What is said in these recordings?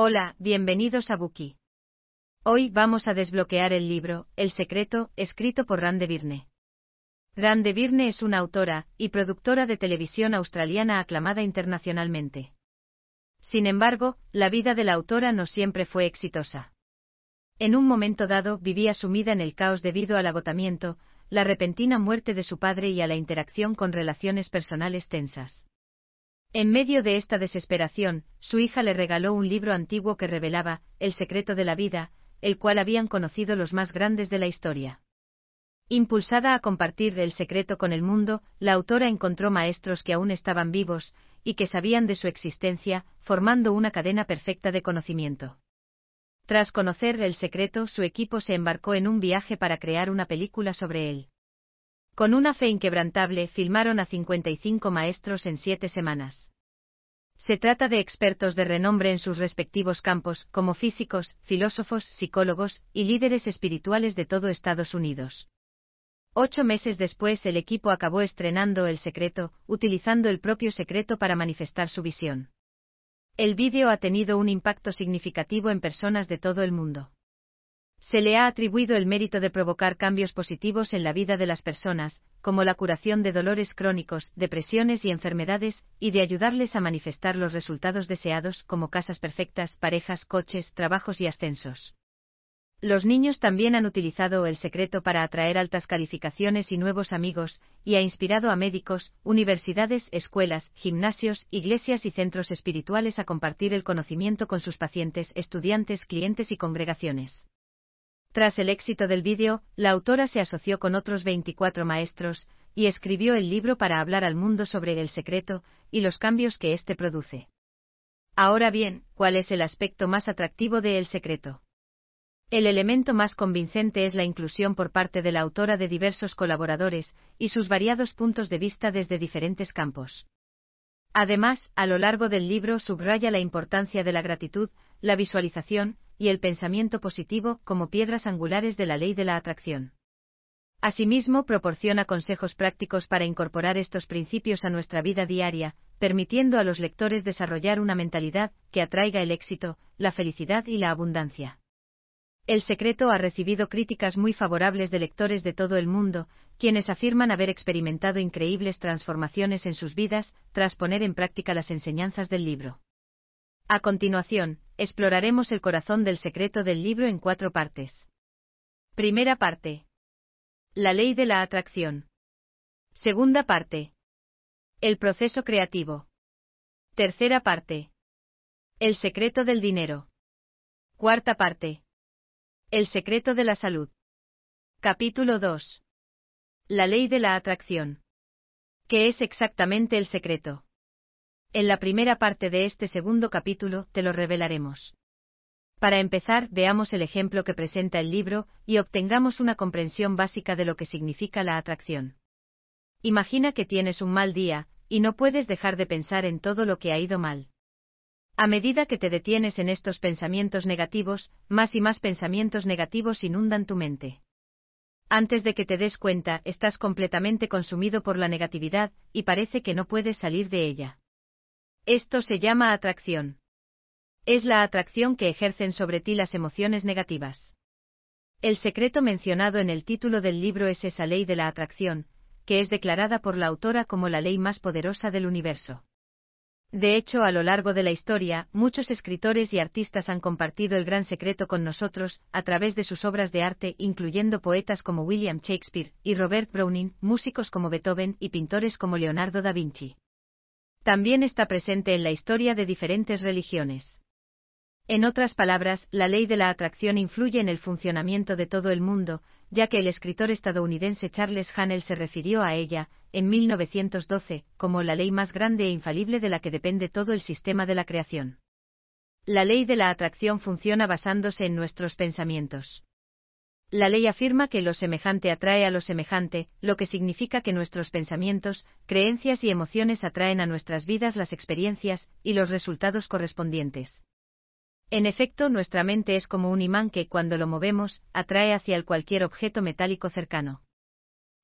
Hola, bienvenidos a Buki. Hoy vamos a desbloquear el libro El secreto, escrito por Rande Virne. Rande Virne es una autora y productora de televisión australiana aclamada internacionalmente. Sin embargo, la vida de la autora no siempre fue exitosa. En un momento dado vivía sumida en el caos debido al agotamiento, la repentina muerte de su padre y a la interacción con relaciones personales tensas. En medio de esta desesperación, su hija le regaló un libro antiguo que revelaba el secreto de la vida, el cual habían conocido los más grandes de la historia. Impulsada a compartir el secreto con el mundo, la autora encontró maestros que aún estaban vivos y que sabían de su existencia, formando una cadena perfecta de conocimiento. Tras conocer el secreto, su equipo se embarcó en un viaje para crear una película sobre él. Con una fe inquebrantable, filmaron a 55 maestros en siete semanas. Se trata de expertos de renombre en sus respectivos campos, como físicos, filósofos, psicólogos y líderes espirituales de todo Estados Unidos. Ocho meses después el equipo acabó estrenando El Secreto, utilizando el propio secreto para manifestar su visión. El vídeo ha tenido un impacto significativo en personas de todo el mundo. Se le ha atribuido el mérito de provocar cambios positivos en la vida de las personas, como la curación de dolores crónicos, depresiones y enfermedades, y de ayudarles a manifestar los resultados deseados, como casas perfectas, parejas, coches, trabajos y ascensos. Los niños también han utilizado el secreto para atraer altas calificaciones y nuevos amigos, y ha inspirado a médicos, universidades, escuelas, gimnasios, iglesias y centros espirituales a compartir el conocimiento con sus pacientes, estudiantes, clientes y congregaciones. Tras el éxito del vídeo, la autora se asoció con otros 24 maestros, y escribió el libro para hablar al mundo sobre el secreto y los cambios que éste produce. Ahora bien, ¿cuál es el aspecto más atractivo de El secreto? El elemento más convincente es la inclusión por parte de la autora de diversos colaboradores y sus variados puntos de vista desde diferentes campos. Además, a lo largo del libro subraya la importancia de la gratitud, la visualización y el pensamiento positivo como piedras angulares de la ley de la atracción. Asimismo, proporciona consejos prácticos para incorporar estos principios a nuestra vida diaria, permitiendo a los lectores desarrollar una mentalidad que atraiga el éxito, la felicidad y la abundancia. El secreto ha recibido críticas muy favorables de lectores de todo el mundo, quienes afirman haber experimentado increíbles transformaciones en sus vidas tras poner en práctica las enseñanzas del libro. A continuación, exploraremos el corazón del secreto del libro en cuatro partes. Primera parte. La ley de la atracción. Segunda parte. El proceso creativo. Tercera parte. El secreto del dinero. Cuarta parte. El secreto de la salud. Capítulo 2. La ley de la atracción. ¿Qué es exactamente el secreto? En la primera parte de este segundo capítulo te lo revelaremos. Para empezar, veamos el ejemplo que presenta el libro y obtengamos una comprensión básica de lo que significa la atracción. Imagina que tienes un mal día, y no puedes dejar de pensar en todo lo que ha ido mal. A medida que te detienes en estos pensamientos negativos, más y más pensamientos negativos inundan tu mente. Antes de que te des cuenta, estás completamente consumido por la negatividad, y parece que no puedes salir de ella. Esto se llama atracción. Es la atracción que ejercen sobre ti las emociones negativas. El secreto mencionado en el título del libro es esa ley de la atracción, que es declarada por la autora como la ley más poderosa del universo. De hecho, a lo largo de la historia, muchos escritores y artistas han compartido el gran secreto con nosotros, a través de sus obras de arte, incluyendo poetas como William Shakespeare y Robert Browning, músicos como Beethoven y pintores como Leonardo da Vinci. También está presente en la historia de diferentes religiones. En otras palabras, la ley de la atracción influye en el funcionamiento de todo el mundo, ya que el escritor estadounidense Charles Hannell se refirió a ella, en 1912, como la ley más grande e infalible de la que depende todo el sistema de la creación. La ley de la atracción funciona basándose en nuestros pensamientos. La ley afirma que lo semejante atrae a lo semejante, lo que significa que nuestros pensamientos, creencias y emociones atraen a nuestras vidas las experiencias y los resultados correspondientes. En efecto, nuestra mente es como un imán que, cuando lo movemos, atrae hacia el cualquier objeto metálico cercano.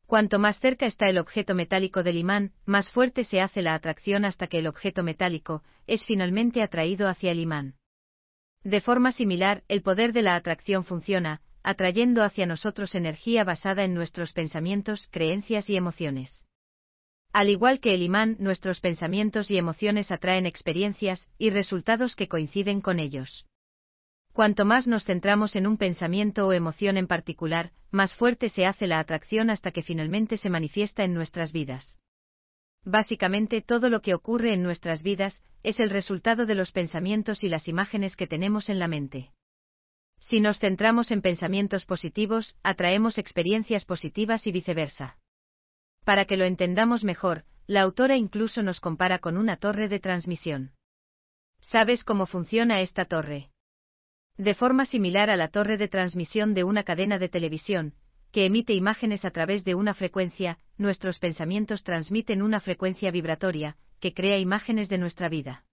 Cuanto más cerca está el objeto metálico del imán, más fuerte se hace la atracción hasta que el objeto metálico es finalmente atraído hacia el imán. De forma similar, el poder de la atracción funciona, atrayendo hacia nosotros energía basada en nuestros pensamientos, creencias y emociones. Al igual que el imán, nuestros pensamientos y emociones atraen experiencias y resultados que coinciden con ellos. Cuanto más nos centramos en un pensamiento o emoción en particular, más fuerte se hace la atracción hasta que finalmente se manifiesta en nuestras vidas. Básicamente todo lo que ocurre en nuestras vidas es el resultado de los pensamientos y las imágenes que tenemos en la mente. Si nos centramos en pensamientos positivos, atraemos experiencias positivas y viceversa. Para que lo entendamos mejor, la autora incluso nos compara con una torre de transmisión. ¿Sabes cómo funciona esta torre? De forma similar a la torre de transmisión de una cadena de televisión, que emite imágenes a través de una frecuencia, nuestros pensamientos transmiten una frecuencia vibratoria, que crea imágenes de nuestra vida.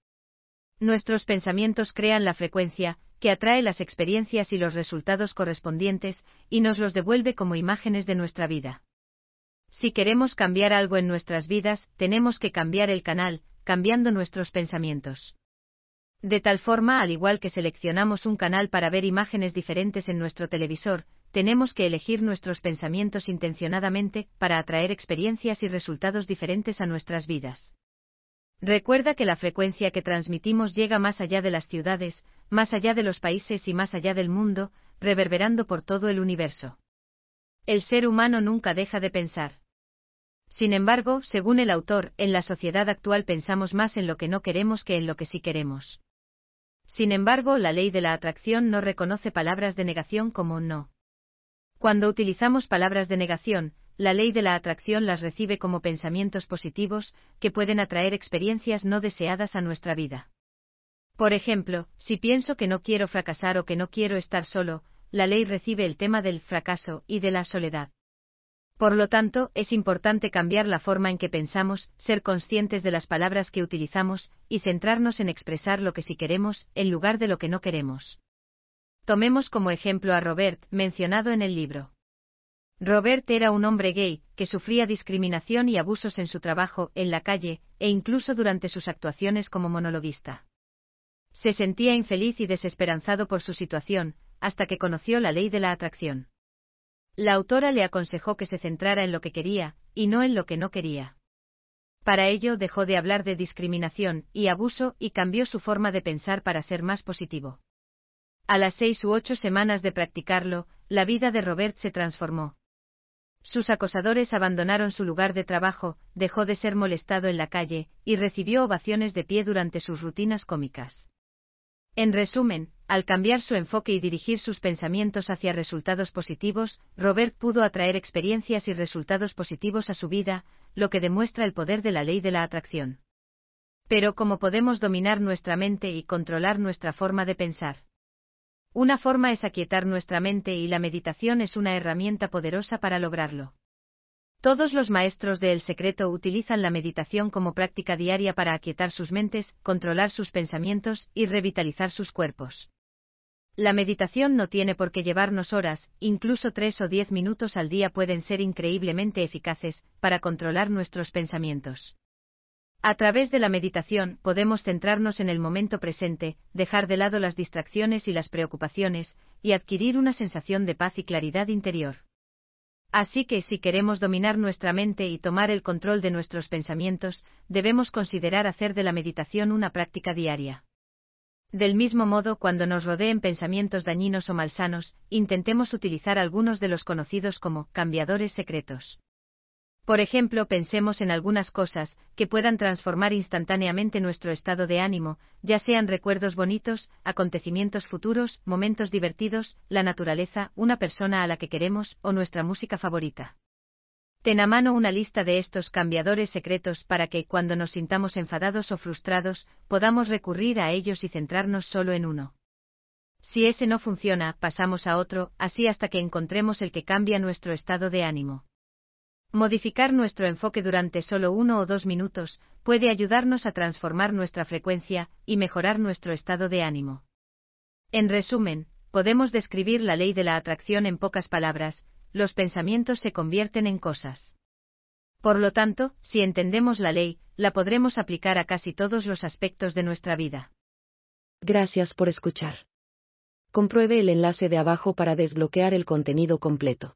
Nuestros pensamientos crean la frecuencia, que atrae las experiencias y los resultados correspondientes, y nos los devuelve como imágenes de nuestra vida. Si queremos cambiar algo en nuestras vidas, tenemos que cambiar el canal, cambiando nuestros pensamientos. De tal forma, al igual que seleccionamos un canal para ver imágenes diferentes en nuestro televisor, tenemos que elegir nuestros pensamientos intencionadamente para atraer experiencias y resultados diferentes a nuestras vidas. Recuerda que la frecuencia que transmitimos llega más allá de las ciudades, más allá de los países y más allá del mundo, reverberando por todo el universo. El ser humano nunca deja de pensar. Sin embargo, según el autor, en la sociedad actual pensamos más en lo que no queremos que en lo que sí queremos. Sin embargo, la ley de la atracción no reconoce palabras de negación como no. Cuando utilizamos palabras de negación, la ley de la atracción las recibe como pensamientos positivos, que pueden atraer experiencias no deseadas a nuestra vida. Por ejemplo, si pienso que no quiero fracasar o que no quiero estar solo, la ley recibe el tema del fracaso y de la soledad. Por lo tanto, es importante cambiar la forma en que pensamos, ser conscientes de las palabras que utilizamos, y centrarnos en expresar lo que sí queremos, en lugar de lo que no queremos. Tomemos como ejemplo a Robert, mencionado en el libro. Robert era un hombre gay, que sufría discriminación y abusos en su trabajo, en la calle, e incluso durante sus actuaciones como monologuista. Se sentía infeliz y desesperanzado por su situación, hasta que conoció la ley de la atracción. La autora le aconsejó que se centrara en lo que quería, y no en lo que no quería. Para ello dejó de hablar de discriminación y abuso y cambió su forma de pensar para ser más positivo. A las seis u ocho semanas de practicarlo, la vida de Robert se transformó. Sus acosadores abandonaron su lugar de trabajo, dejó de ser molestado en la calle, y recibió ovaciones de pie durante sus rutinas cómicas. En resumen, al cambiar su enfoque y dirigir sus pensamientos hacia resultados positivos, Robert pudo atraer experiencias y resultados positivos a su vida, lo que demuestra el poder de la ley de la atracción. Pero ¿cómo podemos dominar nuestra mente y controlar nuestra forma de pensar? Una forma es aquietar nuestra mente y la meditación es una herramienta poderosa para lograrlo. Todos los maestros de El Secreto utilizan la meditación como práctica diaria para aquietar sus mentes, controlar sus pensamientos y revitalizar sus cuerpos. La meditación no tiene por qué llevarnos horas, incluso tres o diez minutos al día pueden ser increíblemente eficaces para controlar nuestros pensamientos. A través de la meditación podemos centrarnos en el momento presente, dejar de lado las distracciones y las preocupaciones, y adquirir una sensación de paz y claridad interior. Así que si queremos dominar nuestra mente y tomar el control de nuestros pensamientos, debemos considerar hacer de la meditación una práctica diaria. Del mismo modo, cuando nos rodeen pensamientos dañinos o malsanos, intentemos utilizar algunos de los conocidos como cambiadores secretos. Por ejemplo, pensemos en algunas cosas que puedan transformar instantáneamente nuestro estado de ánimo, ya sean recuerdos bonitos, acontecimientos futuros, momentos divertidos, la naturaleza, una persona a la que queremos o nuestra música favorita. Ten a mano una lista de estos cambiadores secretos para que, cuando nos sintamos enfadados o frustrados, podamos recurrir a ellos y centrarnos solo en uno. Si ese no funciona, pasamos a otro, así hasta que encontremos el que cambia nuestro estado de ánimo. Modificar nuestro enfoque durante solo uno o dos minutos puede ayudarnos a transformar nuestra frecuencia y mejorar nuestro estado de ánimo. En resumen, podemos describir la ley de la atracción en pocas palabras, los pensamientos se convierten en cosas. Por lo tanto, si entendemos la ley, la podremos aplicar a casi todos los aspectos de nuestra vida. Gracias por escuchar. Compruebe el enlace de abajo para desbloquear el contenido completo.